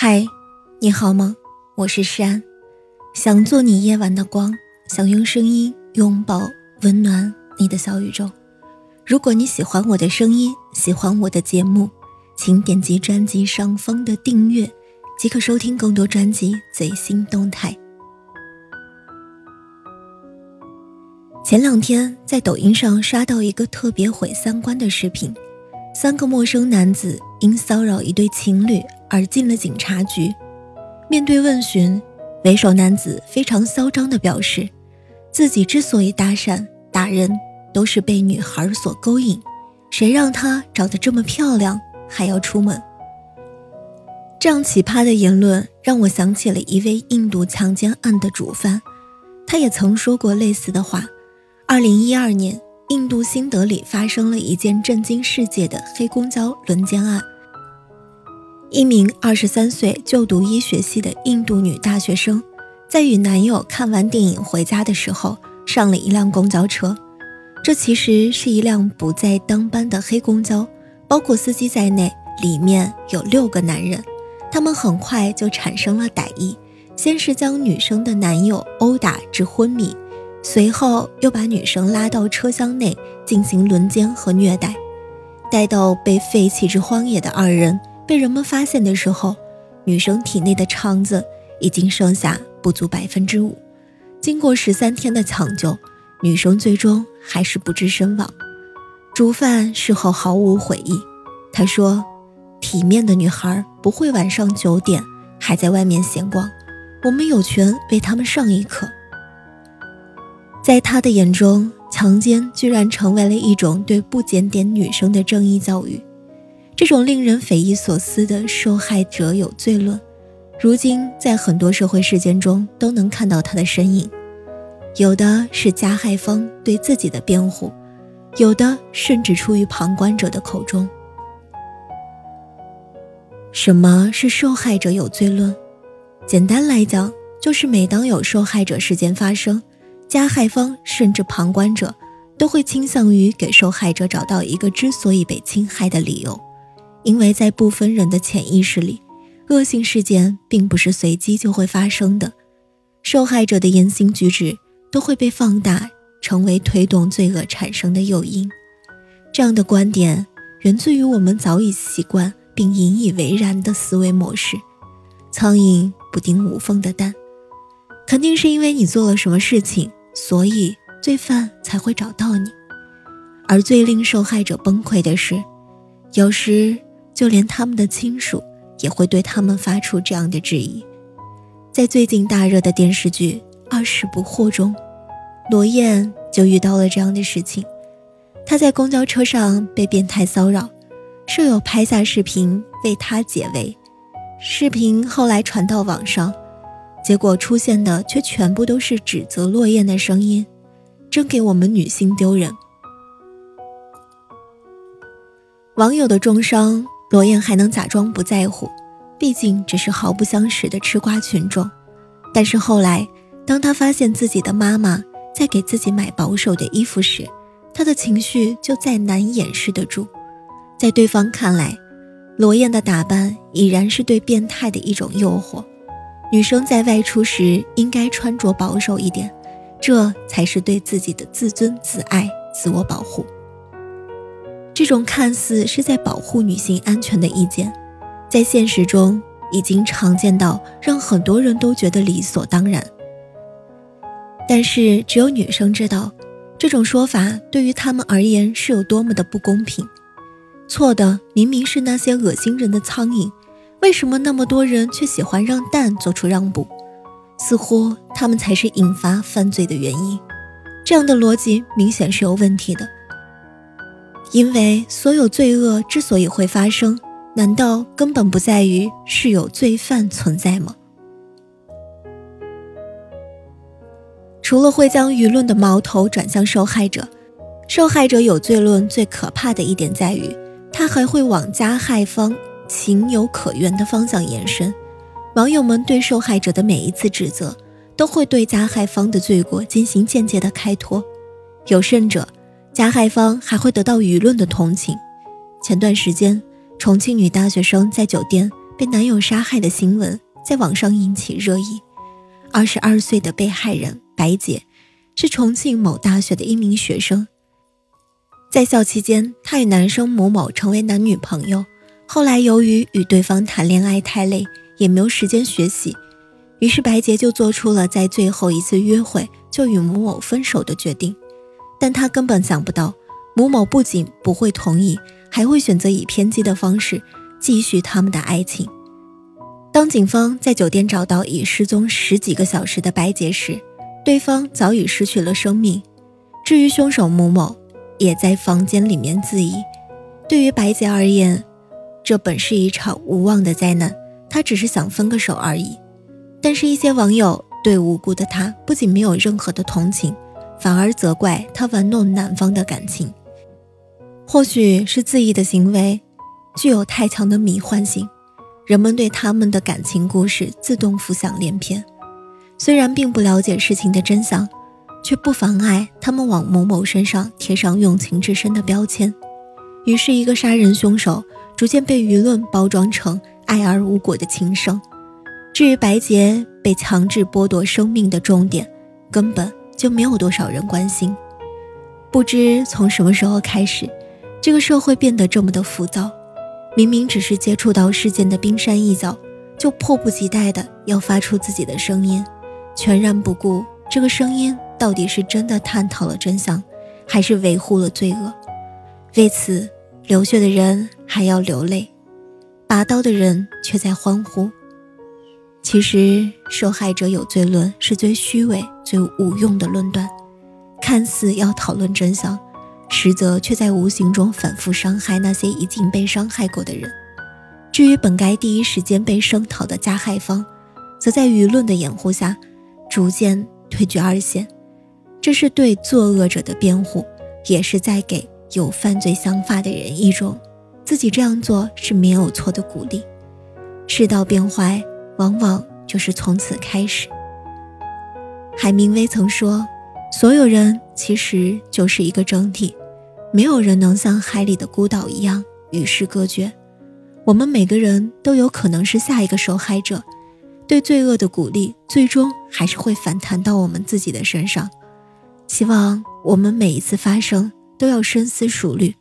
嗨，你好吗？我是山，想做你夜晚的光，想用声音拥抱温暖你的小宇宙。如果你喜欢我的声音，喜欢我的节目，请点击专辑上方的订阅，即可收听更多专辑最新动态。前两天在抖音上刷到一个特别毁三观的视频，三个陌生男子因骚扰一对情侣。而进了警察局，面对问询，为首男子非常嚣张地表示，自己之所以搭讪打人，都是被女孩所勾引，谁让他长得这么漂亮还要出门？这样奇葩的言论让我想起了一位印度强奸案的主犯，他也曾说过类似的话。二零一二年，印度新德里发生了一件震惊世界的黑公交轮奸案。一名二十三岁就读医学系的印度女大学生，在与男友看完电影回家的时候，上了一辆公交车。这其实是一辆不在当班的黑公交，包括司机在内，里面有六个男人。他们很快就产生了歹意，先是将女生的男友殴打至昏迷，随后又把女生拉到车厢内进行轮奸和虐待。待到被废弃至荒野的二人。被人们发现的时候，女生体内的肠子已经剩下不足百分之五。经过十三天的抢救，女生最终还是不治身亡。主犯事后毫无悔意，他说：“体面的女孩不会晚上九点还在外面闲逛，我们有权为他们上一课。”在他的眼中，强奸居然成为了一种对不检点女生的正义教育。这种令人匪夷所思的受害者有罪论，如今在很多社会事件中都能看到它的身影。有的是加害方对自己的辩护，有的甚至出于旁观者的口中。什么是受害者有罪论？简单来讲，就是每当有受害者事件发生，加害方甚至旁观者都会倾向于给受害者找到一个之所以被侵害的理由。因为在部分人的潜意识里，恶性事件并不是随机就会发生的，受害者的言行举止都会被放大，成为推动罪恶产生的诱因。这样的观点源自于我们早已习惯并引以为然的思维模式：苍蝇不叮无缝的蛋，肯定是因为你做了什么事情，所以罪犯才会找到你。而最令受害者崩溃的是，有时。就连他们的亲属也会对他们发出这样的质疑。在最近大热的电视剧《二十不惑》中，罗燕就遇到了这样的事情。她在公交车上被变态骚扰，舍友拍下视频为她解围。视频后来传到网上，结果出现的却全部都是指责罗燕的声音，真给我们女性丢人。网友的重伤。罗燕还能假装不在乎，毕竟只是毫不相识的吃瓜群众。但是后来，当他发现自己的妈妈在给自己买保守的衣服时，他的情绪就再难掩饰得住。在对方看来，罗燕的打扮已然是对变态的一种诱惑。女生在外出时应该穿着保守一点，这才是对自己的自尊、自爱、自我保护。这种看似是在保护女性安全的意见，在现实中已经常见到让很多人都觉得理所当然。但是只有女生知道，这种说法对于她们而言是有多么的不公平。错的明明是那些恶心人的苍蝇，为什么那么多人却喜欢让蛋做出让步？似乎他们才是引发犯罪的原因。这样的逻辑明显是有问题的。因为所有罪恶之所以会发生，难道根本不在于是有罪犯存在吗？除了会将舆论的矛头转向受害者，受害者有罪论最可怕的一点在于，他还会往加害方情有可原的方向延伸。网友们对受害者的每一次指责，都会对加害方的罪过进行间接的开脱，有甚者。加害方还会得到舆论的同情。前段时间，重庆女大学生在酒店被男友杀害的新闻在网上引起热议。二十二岁的被害人白洁，是重庆某大学的一名学生。在校期间，她与男生某某成为男女朋友。后来由于与对方谈恋爱太累，也没有时间学习，于是白洁就做出了在最后一次约会就与某某分手的决定。但她根本想不到，某某不仅不会同意，还会选择以偏激的方式继续他们的爱情。当警方在酒店找到已失踪十几个小时的白洁时，对方早已失去了生命。至于凶手某某，也在房间里面自缢。对于白洁而言，这本是一场无望的灾难，他只是想分个手而已。但是，一些网友对无辜的他不仅没有任何的同情，反而责怪他玩弄男方的感情。或许是自缢的行为具有太强的迷幻性，人们对他们的感情故事自动浮想联翩。虽然并不了解事情的真相，却不妨碍他们往某某身上贴上用情至深的标签。于是，一个杀人凶手。逐渐被舆论包装成爱而无果的情圣。至于白洁被强制剥夺生命的重点，根本就没有多少人关心。不知从什么时候开始，这个社会变得这么的浮躁。明明只是接触到事件的冰山一角，就迫不及待的要发出自己的声音，全然不顾这个声音到底是真的探讨了真相，还是维护了罪恶。为此。流血的人还要流泪，拔刀的人却在欢呼。其实，受害者有罪论是最虚伪、最无用的论断，看似要讨论真相，实则却在无形中反复伤害那些已经被伤害过的人。至于本该第一时间被声讨的加害方，则在舆论的掩护下，逐渐退居二线。这是对作恶者的辩护，也是在给。有犯罪想法的人一种，自己这样做是没有错的鼓励。世道变坏，往往就是从此开始。海明威曾说：“所有人其实就是一个整体，没有人能像海里的孤岛一样与世隔绝。我们每个人都有可能是下一个受害者，对罪恶的鼓励，最终还是会反弹到我们自己的身上。希望我们每一次发生。”都要深思熟虑，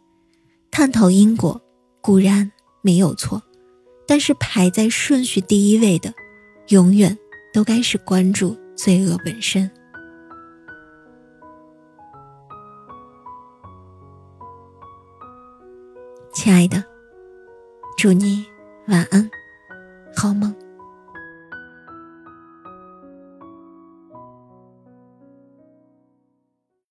探讨因果固然没有错，但是排在顺序第一位的，永远都该是关注罪恶本身。亲爱的，祝你晚安，好梦。